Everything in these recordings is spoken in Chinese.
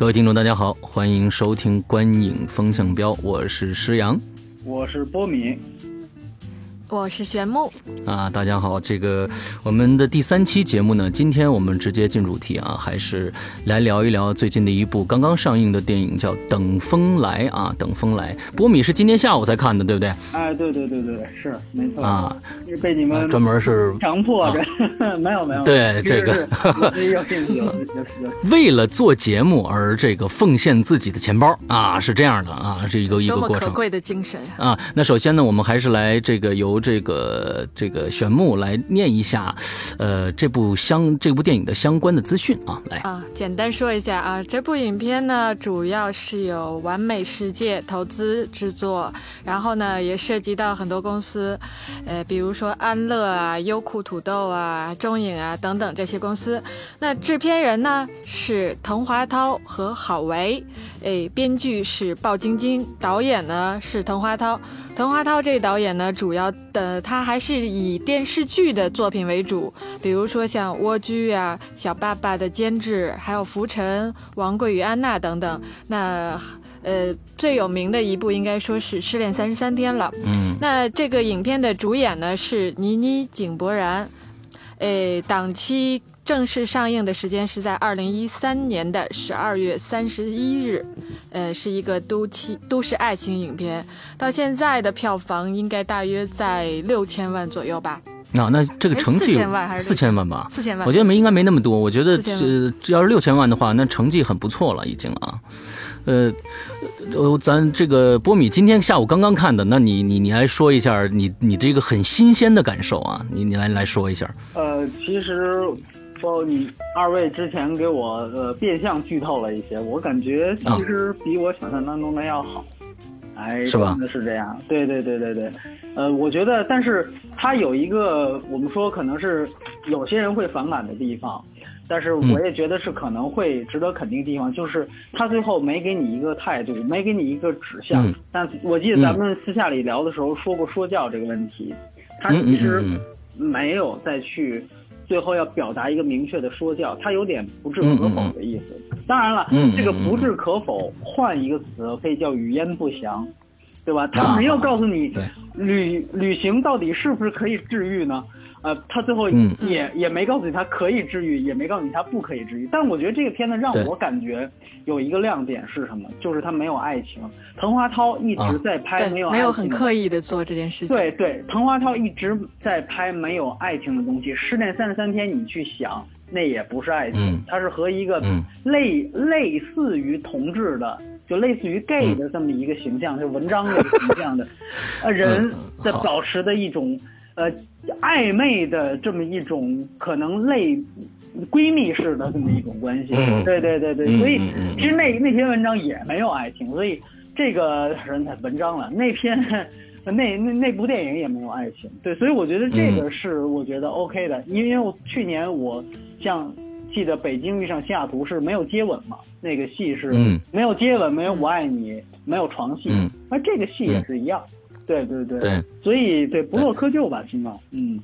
各位听众，大家好，欢迎收听《观影风向标》，我是施阳，我是波米。我是玄木啊，大家好，这个我们的第三期节目呢，今天我们直接进主题啊，还是来聊一聊最近的一部刚刚上映的电影，叫《等风来》啊，《等风来》。波米是今天下午才看的，对不对？哎，对对对对对，是没错啊，是被你们专门是强迫着，没有没有，对这个 为了做节目而这个奉献自己的钱包啊，是这样的啊，这一个一个过程，可贵的精神啊。那首先呢，我们还是来这个由这个这个玄木来念一下，呃，这部相这部电影的相关的资讯啊，来啊，简单说一下啊，这部影片呢，主要是由完美世界投资制作，然后呢，也涉及到很多公司，呃，比如说安乐啊、优酷土豆啊、中影啊等等这些公司。那制片人呢是滕华涛和郝维，哎，编剧是鲍晶晶，导演呢是滕华涛。滕华涛这导演呢，主要的他还是以电视剧的作品为主，比如说像《蜗居》啊、《小爸爸》的监制，还有《浮沉》《王贵与安娜》等等。那呃，最有名的一部应该说是《失恋三十三天》了。嗯，那这个影片的主演呢是倪妮、井柏然，诶，档期。正式上映的时间是在二零一三年的十二月三十一日，呃，是一个都气都市爱情影片，到现在的票房应该大约在六千万左右吧。那那这个成绩四千万还是四千万吧？四千万，我觉得没应该没那么多。我觉得这要是六千万的话，那成绩很不错了已经啊。呃，呃，咱这个波米今天下午刚刚看的，那你你你来说一下你你这个很新鲜的感受啊，你你来来说一下。呃，其实。说你二位之前给我呃变相剧透了一些，我感觉其实比我想象当中的要好，哎，是吧？是这样，对对对对对，呃，我觉得，但是它有一个我们说可能是有些人会反感的地方，但是我也觉得是可能会值得肯定的地方，就是他最后没给你一个态度，没给你一个指向。但我记得咱们私下里聊的时候说过说教这个问题，他其实没有再去。最后要表达一个明确的说教，他有点不置可否的意思。当然了，这个不置可否，换一个词可以叫语焉不详，对吧？他没有告诉你，旅旅行到底是不是可以治愈呢？呃，他最后也也没告诉你他可以治愈，也没告诉你他不可以治愈。但我觉得这个片子让我感觉有一个亮点是什么？就是他没有爱情。滕华涛一直在拍没有没有很刻意的做这件事情。对对，滕华涛一直在拍没有爱情的东西。失恋三十三天，你去想，那也不是爱情，它是和一个类类似于同志的，就类似于 gay 的这么一个形象，就文章的形象的 呃人在保持的一种。呃，暧昧的这么一种可能类闺蜜式的这么一种关系，对对对对，所以其实那那篇文章也没有爱情，所以这个人才文章了。那篇那那那部电影也没有爱情，对，所以我觉得这个是我觉得 OK 的，因为我去年我像记得《北京遇上西雅图》是没有接吻嘛，那个戏是没有接吻，没有我爱你，没有床戏，那这个戏也是一样。对对对，对，所以对不落窠臼吧，起码，嗯。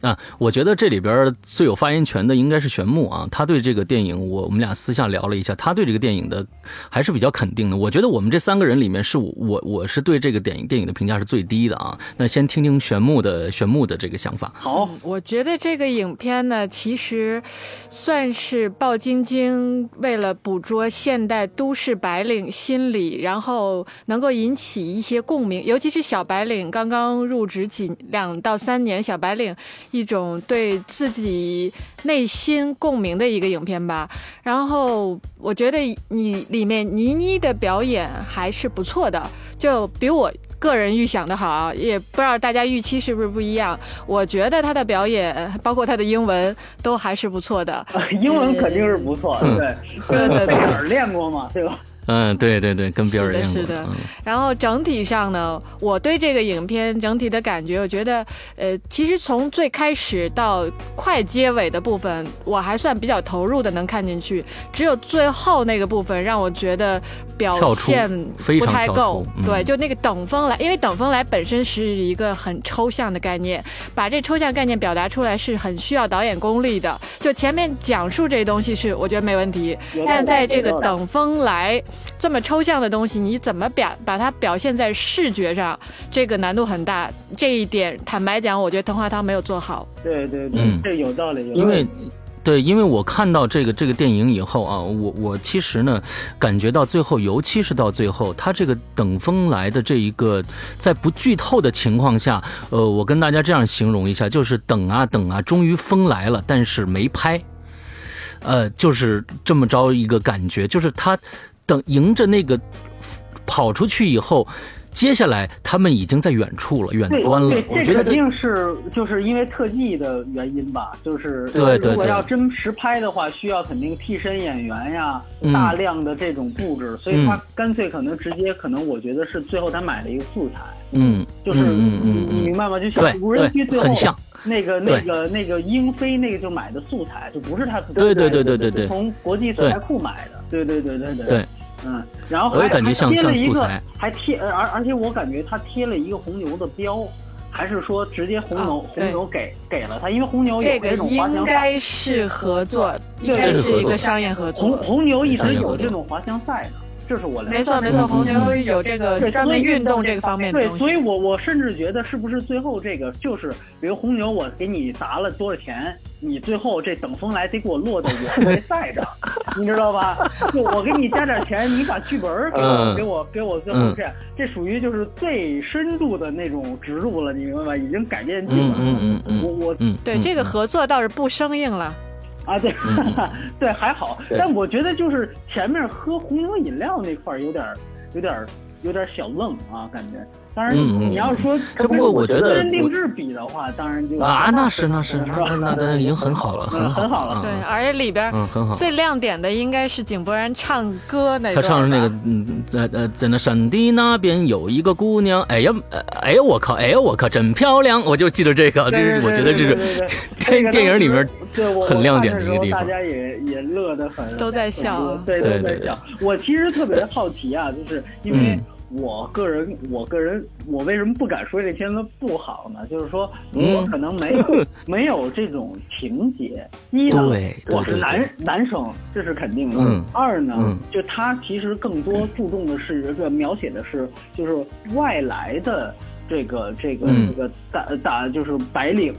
啊，我觉得这里边最有发言权的应该是玄木啊，他对这个电影，我我们俩私下聊了一下，他对这个电影的还是比较肯定的。我觉得我们这三个人里面，是我我我是对这个电影电影的评价是最低的啊。那先听听玄木的玄木的这个想法。好，我觉得这个影片呢，其实算是鲍晶晶为了捕捉现代都市白领心理，然后能够引起一些共鸣，尤其是小白领刚刚入职几两到三年小白领。一种对自己内心共鸣的一个影片吧，然后我觉得你里面倪妮的表演还是不错的，就比我个人预想的好，也不知道大家预期是不是不一样。我觉得她的表演，包括她的英文，都还是不错的。英文肯定是不错，对对 对对，练过嘛，对吧？嗯，对对对，跟边儿一样。是的，然后整体上呢，我对这个影片整体的感觉，我觉得，呃，其实从最开始到快结尾的部分，我还算比较投入的，能看进去。只有最后那个部分让我觉得表现不太够。对，就那个等风来，因为等风来本身是一个很抽象的概念，把这抽象概念表达出来是很需要导演功力的。就前面讲述这东西是我觉得没问题，但在这个等风来。这么抽象的东西，你怎么表把它表现在视觉上？这个难度很大。这一点，坦白讲，我觉得藤花汤没有做好。对对对，这有道理。因为，对，因为我看到这个这个电影以后啊，我我其实呢，感觉到最后，尤其是到最后，他这个等风来的这一个，在不剧透的情况下，呃，我跟大家这样形容一下，就是等啊等啊，终于风来了，但是没拍。呃，就是这么着一个感觉，就是他等迎着那个跑出去以后，接下来他们已经在远处了，远端了。我觉得肯定是就是因为特技的原因吧，就是对对。如果要真实拍的话，需要肯定替身演员呀，大量的这种布置，所以他干脆可能直接可能我觉得是最后他买了一个素材，嗯，就是嗯嗯你明白吗？就像无人机最后很像。那个、那个、那个英飞，那个就买的素材，就不是他对对对对对对，从国际素材库买的。对对对对对。对，嗯，然后还还贴了一个，还贴，而而且我感觉他贴了一个红牛的标，还是说直接红牛红牛给给了他，因为红牛有这种滑翔。应该是合作，应该是一个商业合作。红红牛一直有这种滑翔赛的。这是我没错没错，红牛有这个专门运动这个方面的对，所以我我甚至觉得是不是最后这个就是，比如红牛我给你砸了多少钱，你最后这等风来得给我落到我这赛上，你知道吧？就我给你加点钱，你把剧本给我给我给我最后这样，这属于就是最深度的那种植入了，你明白吗？已经改变剧本了。嗯嗯嗯，我我对这个合作倒是不生硬了。啊，对，对，还好，但我觉得就是前面喝红牛饮料那块儿有点，有点，有点小愣啊，感觉。当然，你要是说不过我觉得个人定制比的话，当然就啊，那是那是那那那已经很好了，很很好了。对，而且里边嗯很好。最亮点的应该是井柏然唱歌那个。他唱的那个，嗯，在呃在那山的那边有一个姑娘，哎呀，哎呀我靠，哎呀我靠，真漂亮！我就记得这个，这是我觉得这是 电电影里面很亮点的一个地方。大家也也乐得很，都在笑，对都在笑。我其实特别好奇啊，就是因为。我个人，我个人，我为什么不敢说这片子不好呢？就是说，我可能没有 没有这种情节。一呢，我是男男生，这是肯定的。二呢，就他其实更多注重的是，一个描写的是就是外来的。这个这个这个打打就是白领，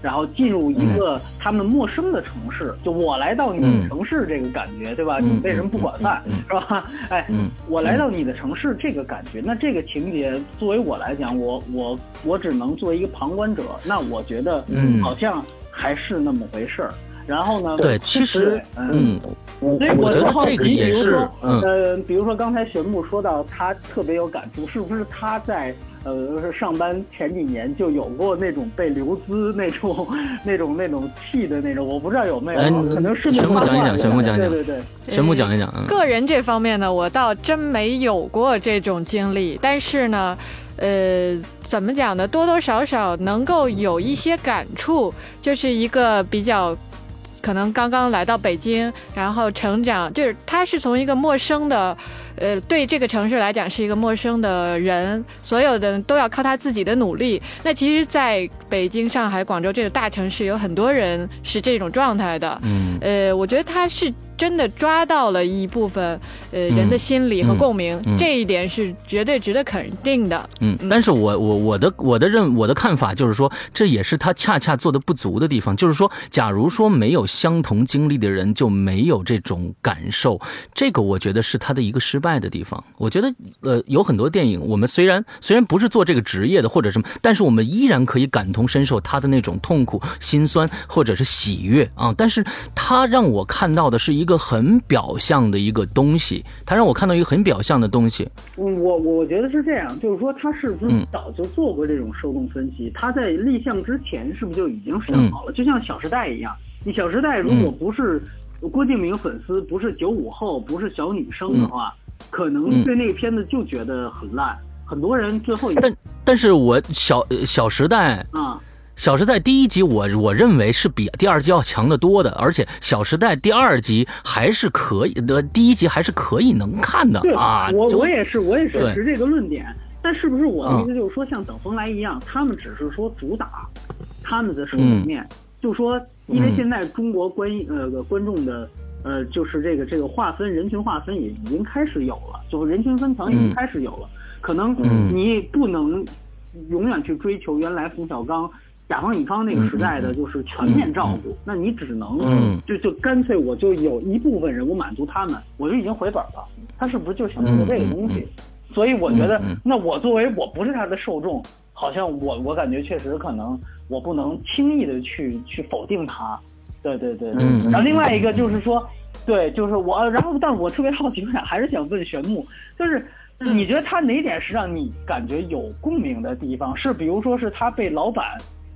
然后进入一个他们陌生的城市，就我来到你的城市这个感觉，对吧？你为什么不管饭，是吧？哎，我来到你的城市这个感觉，那这个情节作为我来讲，我我我只能作为一个旁观者，那我觉得好像还是那么回事儿。然后呢？对，其实嗯，所以我觉得这个也是，呃，比如说刚才玄牧说到他特别有感触，是不是他在？呃，上班前几年就有过那种被留资那种、那种、那种气的那种，我不知道有没有，可能是全部讲一讲，全部讲一讲，对对对，全部讲一讲。个人这方面呢，我倒真没有过这种经历，但是呢，呃，怎么讲呢？多多少少能够有一些感触，就是一个比较。可能刚刚来到北京，然后成长，就是他是从一个陌生的，呃，对这个城市来讲是一个陌生的人，所有的都要靠他自己的努力。那其实，在北京、上海、广州这个大城市，有很多人是这种状态的。嗯，呃，我觉得他是。真的抓到了一部分呃人的心理和共鸣，这一点是绝对值得肯定的。嗯，但是我我我的我的认我的看法就是说，这也是他恰恰做的不足的地方。就是说，假如说没有相同经历的人就没有这种感受，这个我觉得是他的一个失败的地方。我觉得呃有很多电影，我们虽然虽然不是做这个职业的或者什么，但是我们依然可以感同身受他的那种痛苦、心酸或者是喜悦啊。但是他让我看到的是一。一个很表象的一个东西，他让我看到一个很表象的东西。嗯，我我觉得是这样，就是说他是不是早就做过这种受众分析？他在立项之前是不是就已经想好了？就像《小时代》一样，你《小时代》如果不是郭敬明粉丝，不是九五后，不是小女生的话，可能对那个片子就觉得很烂，很多人最后但但是我小小时代啊。小时代第一集，我我认为是比第二集要强得多的，而且小时代第二集还是可以的，第一集还是可以能看的啊。我我也是，我也是持这个论点。但是不是我的意思就是说，像等风来一样，他们只是说主打他们的生活面，就说因为现在中国观呃观众的呃就是这个这个划分人群划分也已经开始有了，就是人群分层已经开始有了，可能你不能永远去追求原来冯小刚。甲方乙方那个时代的就是全面照顾，那你只能就就干脆我就有一部分人我满足他们，我就已经回本了。他是不是就想做这个东西？所以我觉得，那我作为我不是他的受众，好像我我感觉确实可能我不能轻易的去去否定他。对对对。然后另外一个就是说，对，就是我，然后但我特别好奇，还是想问玄木，就是你觉得他哪点是让你感觉有共鸣的地方？是比如说是他被老板。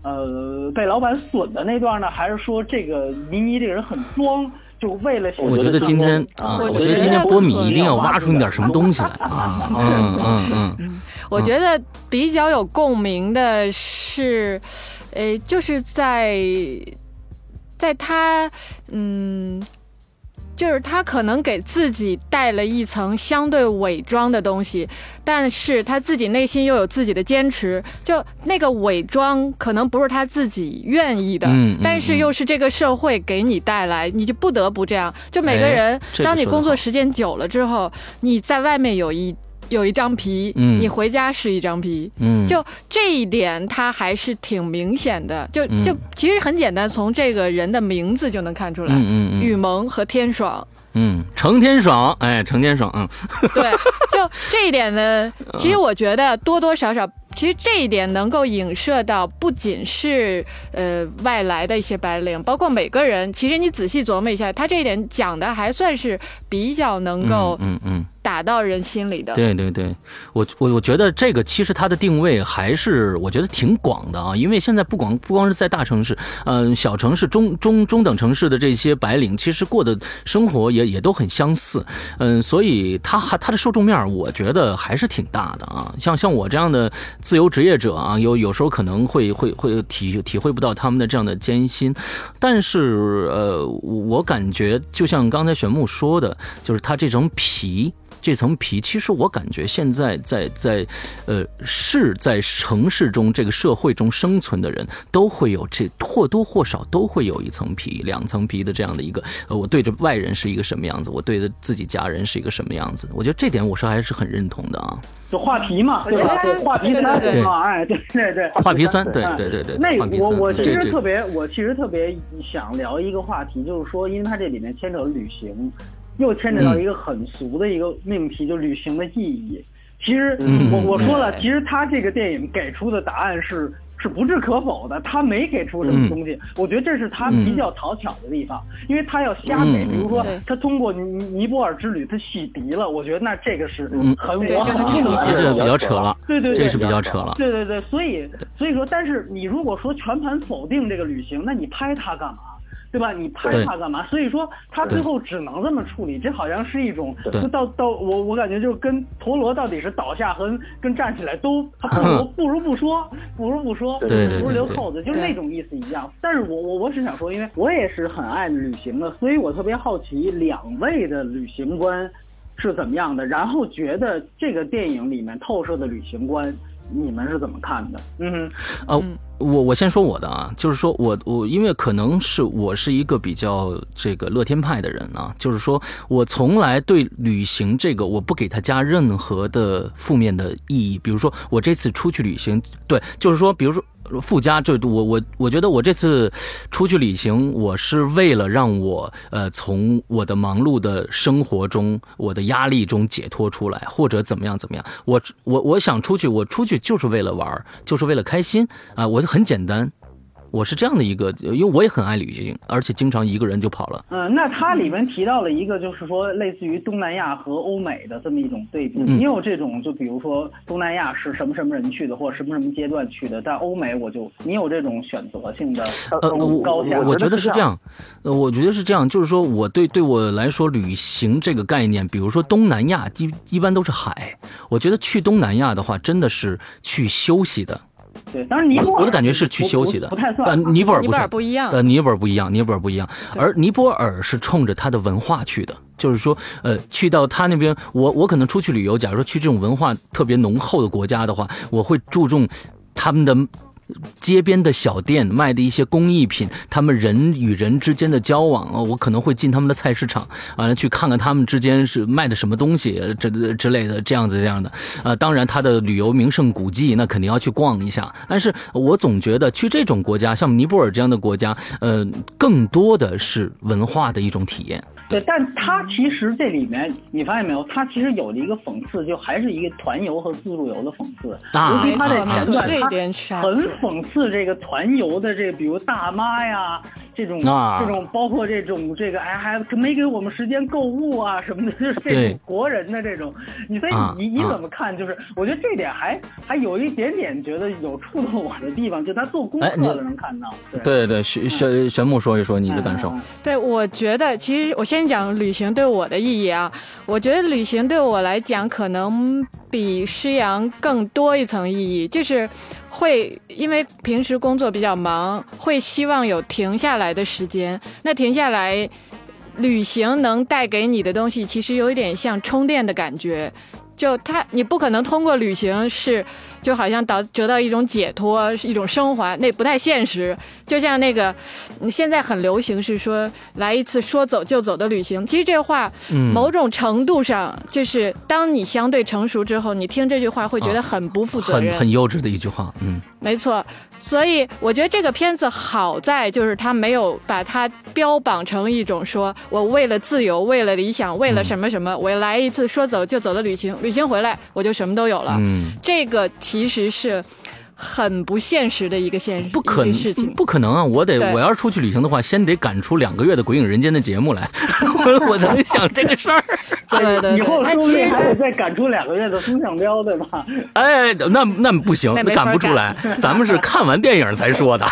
呃，被老板损的那段呢，还是说这个倪妮这个人很装，就为了？我觉得今天啊，我觉得今天波米一定要挖出点什么东西来啊！嗯嗯嗯，我觉得比较有共鸣的是，呃，就是在在他嗯。就是他可能给自己带了一层相对伪装的东西，但是他自己内心又有自己的坚持。就那个伪装可能不是他自己愿意的，但是又是这个社会给你带来，你就不得不这样。就每个人，当你工作时间久了之后，你在外面有一。有一张皮，你回家是一张皮，就这一点，他还是挺明显的。就就其实很简单，从这个人的名字就能看出来，嗯雨萌和天爽。嗯，程天爽，哎，程天爽，嗯，对，就这一点呢，其实我觉得多多少少，其实这一点能够影射到，不仅是呃外来的一些白领，包括每个人，其实你仔细琢磨一下，他这一点讲的还算是比较能够，嗯嗯。打到人心里的，对对对，我我我觉得这个其实它的定位还是我觉得挺广的啊，因为现在不光不光是在大城市，嗯，小城市、中中中等城市的这些白领，其实过的生活也也都很相似，嗯，所以它还它的受众面，我觉得还是挺大的啊。像像我这样的自由职业者啊，有有时候可能会会会体体会不到他们的这样的艰辛，但是呃，我感觉就像刚才玄木说的，就是他这种皮。这层皮，其实我感觉现在在在，呃，是在城市中这个社会中生存的人都会有这或多或少都会有一层皮、两层皮的这样的一个，呃，我对着外人是一个什么样子，我对着自己家人是一个什么样子，我觉得这点我是还是很认同的啊。就画皮嘛，对吧？画皮三嘛，哎，对对对，画皮三，对对对对。那我我其实特别，我其实特别想聊一个话题，就是说，因为它这里面牵扯旅行。又牵扯到一个很俗的一个命题，就旅行的意义。其实我我说了，其实他这个电影给出的答案是是不置可否的，他没给出什么东西。我觉得这是他比较讨巧的地方，因为他要瞎给，比如说他通过尼尼泊尔之旅他洗涤了，我觉得那这个是很我很扯，这个比较扯了。对对，这是比较扯了。对对对，所以所以说，但是你如果说全盘否定这个旅行，那你拍它干嘛？对吧？你拍他干嘛？所以说他最后只能这么处理，这好像是一种，就到到我我感觉就跟陀螺到底是倒下和跟站起来都，他不如 不如不说，不如不说，不如留扣子，就是那种意思一样。但是我我我是想说，因为我也是很爱旅行的，所以我特别好奇两位的旅行观是怎么样的，然后觉得这个电影里面透射的旅行观。你们是怎么看的？嗯，呃，我我先说我的啊，就是说我我因为可能是我是一个比较这个乐天派的人啊，就是说我从来对旅行这个我不给他加任何的负面的意义，比如说我这次出去旅行，对，就是说，比如说。附加这我我我觉得我这次出去旅行，我是为了让我呃从我的忙碌的生活中、我的压力中解脱出来，或者怎么样怎么样。我我我想出去，我出去就是为了玩，就是为了开心啊！我就很简单。我是这样的一个，因为我也很爱旅行，而且经常一个人就跑了。嗯，那它里面提到了一个，就是说类似于东南亚和欧美的这么一种对比。你有这种，就比如说东南亚是什么什么人去的，或者什么什么阶段去的，但欧美我就你有这种选择性的呃，我我觉得是这样，呃，我觉得是这样，就是说我对对我来说，旅行这个概念，比如说东南亚一一般都是海，我觉得去东南亚的话，真的是去休息的。对，当然尼泊尔我的感觉是去休息的，不太算。尼泊尔不不一样，但，尼泊尔不一样，尼泊尔不一样。而尼泊尔是冲着它的文化去的，就是说，呃，去到他那边，我我可能出去旅游，假如说去这种文化特别浓厚的国家的话，我会注重他们的。街边的小店卖的一些工艺品，他们人与人之间的交往，我可能会进他们的菜市场，完了去看看他们之间是卖的什么东西，这之类的，这样子这样的。呃，当然他的旅游名胜古迹，那肯定要去逛一下。但是我总觉得去这种国家，像尼泊尔这样的国家，呃，更多的是文化的一种体验。对，但他其实这里面你发现没有，他其实有了一个讽刺，就还是一个团游和自助游的讽刺。啊，尤其他在前段，他很讽刺这个团游的这，比如大妈呀，这种这种，包括这种这个，哎，还没给我们时间购物啊什么的，就是这种国人的这种。你所以你你怎么看？就是我觉得这点还还有一点点觉得有触动我的地方，就他做功课的能看到。对对对，玄玄玄木说一说你的感受。对，我觉得其实我先。先讲旅行对我的意义啊，我觉得旅行对我来讲可能比诗阳更多一层意义，就是会因为平时工作比较忙，会希望有停下来的时间。那停下来，旅行能带给你的东西，其实有一点像充电的感觉。就它，你不可能通过旅行是。就好像导得到一种解脱，是一种升华，那不太现实。就像那个，现在很流行是说来一次说走就走的旅行。其实这话，某种程度上就是当你相对成熟之后，你听这句话会觉得很不负责任，很很幼稚的一句话。嗯，没错。所以我觉得这个片子好在就是他没有把它标榜成一种说我为了自由、为了理想、为了什么什么，我来一次说走就走的旅行，旅行回来我就什么都有了。嗯，这个。其实是很不现实的一个现实，不可能事情，不可能啊！我得，我要是出去旅行的话，先得赶出两个月的《鬼影人间》的节目来，我才能想这个事儿。对对，以后说不定还得再赶出两个月的《风向标》，对吧？哎，那那不行，那赶不出来。咱们是看完电影才说的。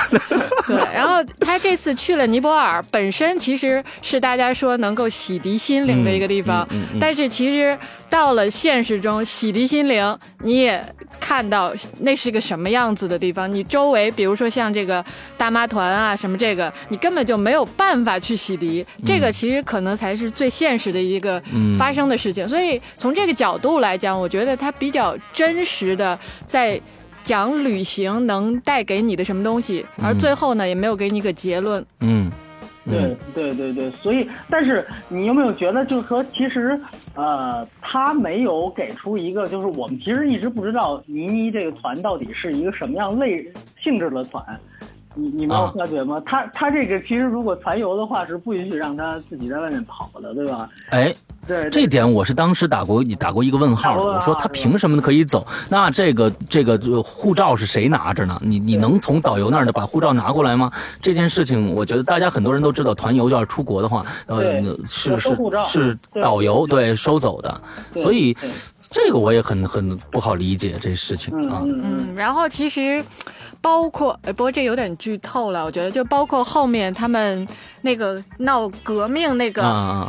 对，然后他这次去了尼泊尔，本身其实是大家说能够洗涤心灵的一个地方，但是其实到了现实中，洗涤心灵你也看到那是个什么样子的地方。你周围，比如说像这个大妈团啊什么这个，你根本就没有办法去洗涤。这个其实可能才是最现实的一个发生的事情。所以从这个角度来讲，我觉得它比较真实的在。讲旅行能带给你的什么东西，而最后呢，也没有给你个结论。嗯，对对对对，所以，但是你有没有觉得，就是说，其实，呃，他没有给出一个，就是我们其实一直不知道倪妮这个团到底是一个什么样类性质的团。你你没有发觉吗？他他这个其实如果团游的话，是不允许让他自己在外面跑的，对吧？哎。对，这点我是当时打过打过一个问号的。我说他凭什么可以走？那这个这个护照是谁拿着呢？你你能从导游那儿的把护照拿过来吗？这件事情，我觉得大家很多人都知道，团游要是出国的话，呃，是是是导游对收走的，所以这个我也很很不好理解这事情啊。嗯，然后其实。包括，不过这有点剧透了，我觉得就包括后面他们那个闹革命那个，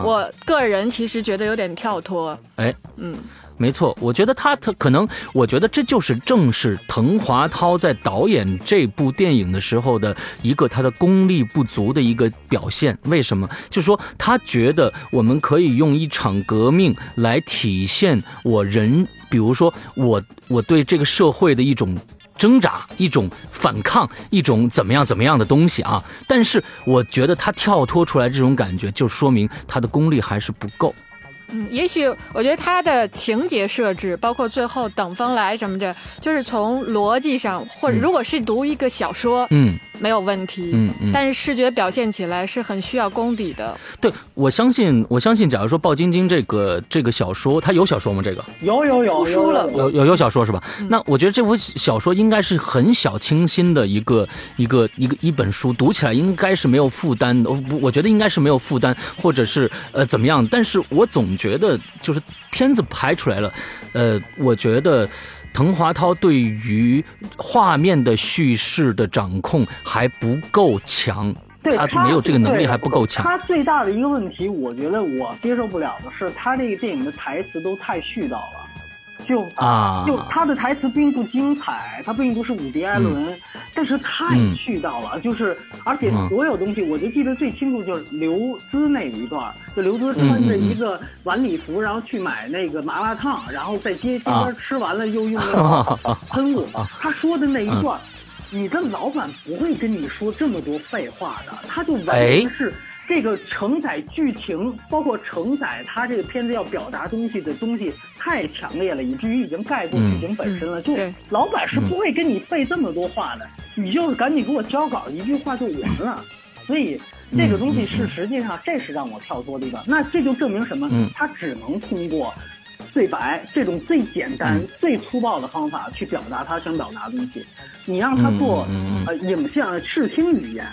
我个人其实觉得有点跳脱。哎，嗯，没错，我觉得他他可能，我觉得这就是正是滕华涛在导演这部电影的时候的一个他的功力不足的一个表现。为什么？就说他觉得我们可以用一场革命来体现我人，比如说我我对这个社会的一种。挣扎一种反抗一种怎么样怎么样的东西啊？但是我觉得他跳脱出来这种感觉，就说明他的功力还是不够。嗯，也许我觉得他的情节设置，包括最后等风来什么的，就是从逻辑上，或者如果是读一个小说，嗯，没有问题，嗯嗯，但是视觉表现起来是很需要功底的。对，我相信，我相信，假如说鲍晶晶这个这个小说，它有小说吗？这个有有有出书了，有有有小说是吧？那我觉得这部小说应该是很小清新的一个一个一个一本书，读起来应该是没有负担的。我我觉得应该是没有负担，或者是呃怎么样？但是我总觉得就是片子拍出来了，呃，我觉得。滕华涛对于画面的叙事的掌控还不够强，他没有这个能力还不够强。他最大的一个问题，我觉得我接受不了的是，他这个电影的台词都太絮叨了。就啊，就他的台词并不精彩，他并不是伍迪·艾伦，但是太絮叨了。就是而且所有东西，我就记得最清楚就是刘孜那一段，就刘孜穿着一个晚礼服，然后去买那个麻辣烫，然后在街边吃完了又用那个 喷雾。他说的那一段，你的老板不会跟你说这么多废话的，他就完全是。这个承载剧情，包括承载他这个片子要表达东西的东西太强烈了，以至于已经盖过剧情本身了。就老板是不会跟你费这么多话的，你就是赶紧给我交稿，一句话就完了。所以这个东西是实际上这是让我跳脱的一个。那这就证明什么？他只能通过对白这种最简单、最粗暴的方法去表达他想表达的东西。你让他做呃影像视听语言。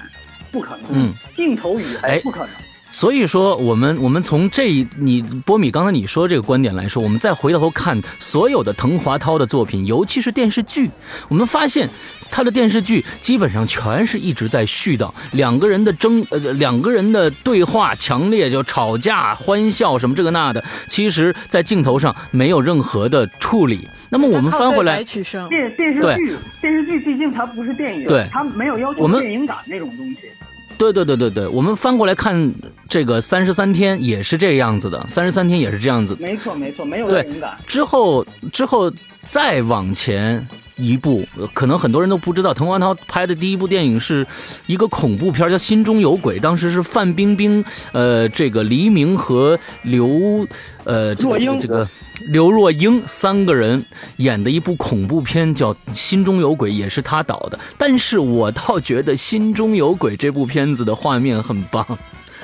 不可能，嗯，镜头语言不可能。所以说，我们我们从这你波米刚才你说这个观点来说，我们再回头看所有的滕华涛的作品，尤其是电视剧，我们发现他的电视剧基本上全是一直在絮叨两个人的争呃两个人的对话强烈就吵架欢笑什么这个那的，其实在镜头上没有任何的处理。那么我们翻回来，电电视剧电视剧毕竟它不是电影，对，它没有要求电影感那种东西。对对对对对，我们翻过来看这个三十三天也是这样子的，三十三天也是这样子。没错没错，没有电影感。之后之后再往前一部，可能很多人都不知道，滕华涛拍的第一部电影是一个恐怖片，叫《心中有鬼》，当时是范冰冰、呃这个黎明和刘呃这个这个。刘若英三个人演的一部恐怖片叫《心中有鬼》，也是他导的。但是我倒觉得《心中有鬼》这部片子的画面很棒。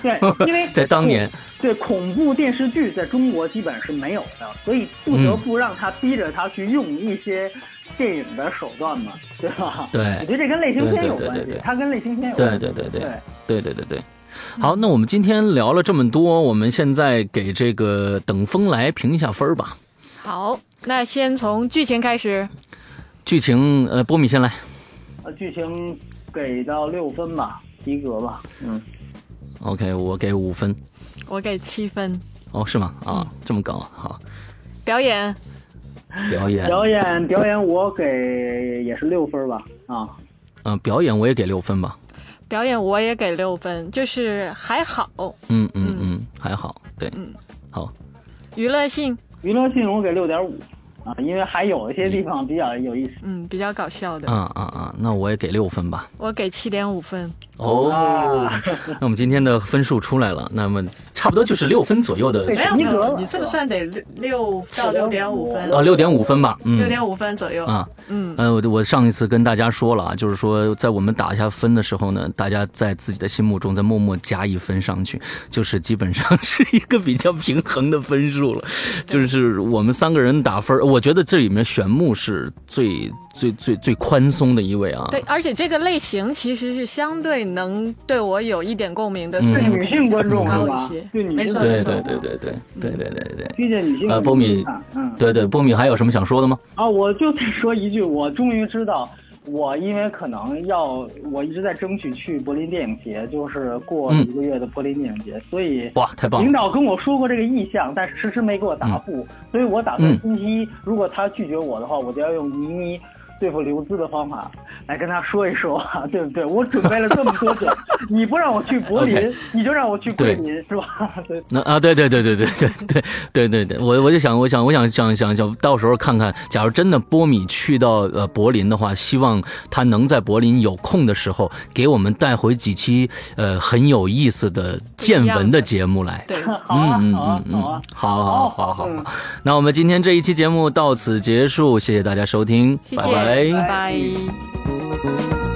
对，因为在当年，对恐怖电视剧在中国基本是没有的，所以不得不让他逼着他去用一些电影的手段嘛，对吧？对，我觉得这跟类型片有关系，它跟类型片有关系。对对对对对对对对。好，那我们今天聊了这么多，我们现在给这个等风来评一下分吧。好，那先从剧情开始。剧情，呃，波米先来。呃，剧情给到六分吧，及格吧。嗯。OK，我给五分。我给七分。哦，是吗？啊，这么高，好。表演。表演。表演，表演，我给也是六分吧。啊。嗯，表演我也给六分吧。表演我也给六分，就是还好。嗯嗯嗯，还好。对，嗯，好。娱乐性，娱乐性我给六点五。啊，因为还有一些地方比较有意思，嗯，比较搞笑的。啊啊啊！那我也给六分吧。我给七点五分。哦，那我们今天的分数出来了，那么差不多就是六分左右的。没有没有，你这个算得六六到六点五分。哦，六点五分吧，嗯，六点五分左右啊。嗯呃，我我上一次跟大家说了啊，就是说在我们打下分的时候呢，大家在自己的心目中再默默加一分上去，就是基本上是一个比较平衡的分数了。就是我们三个人打分，我觉得这里面玄牧是最。最最最宽松的一位啊！对，而且这个类型其实是相对能对我有一点共鸣的，对女性观众高一些，对女性对对对对对对对对对对，遇见女性呃，波米，嗯，对对，波米还有什么想说的吗？啊，我就再说一句，我终于知道，我因为可能要，我一直在争取去柏林电影节，就是过一个月的柏林电影节，所以哇，太棒！领导跟我说过这个意向，但是迟迟没给我答复，所以我打算星期一，如果他拒绝我的话，我就要用倪妮。对付刘资的方法，来跟他说一说，对不对？我准备了这么多个，你不让我去柏林，你就让我去桂林，是吧？对，那啊，对对对对对对对对对对，我我就想，我想，我想想想想到时候看看，假如真的波米去到呃柏林的话，希望他能在柏林有空的时候，给我们带回几期呃很有意思的见闻的节目来。对，嗯嗯嗯嗯，好好好好，那我们今天这一期节目到此结束，谢谢大家收听，拜拜。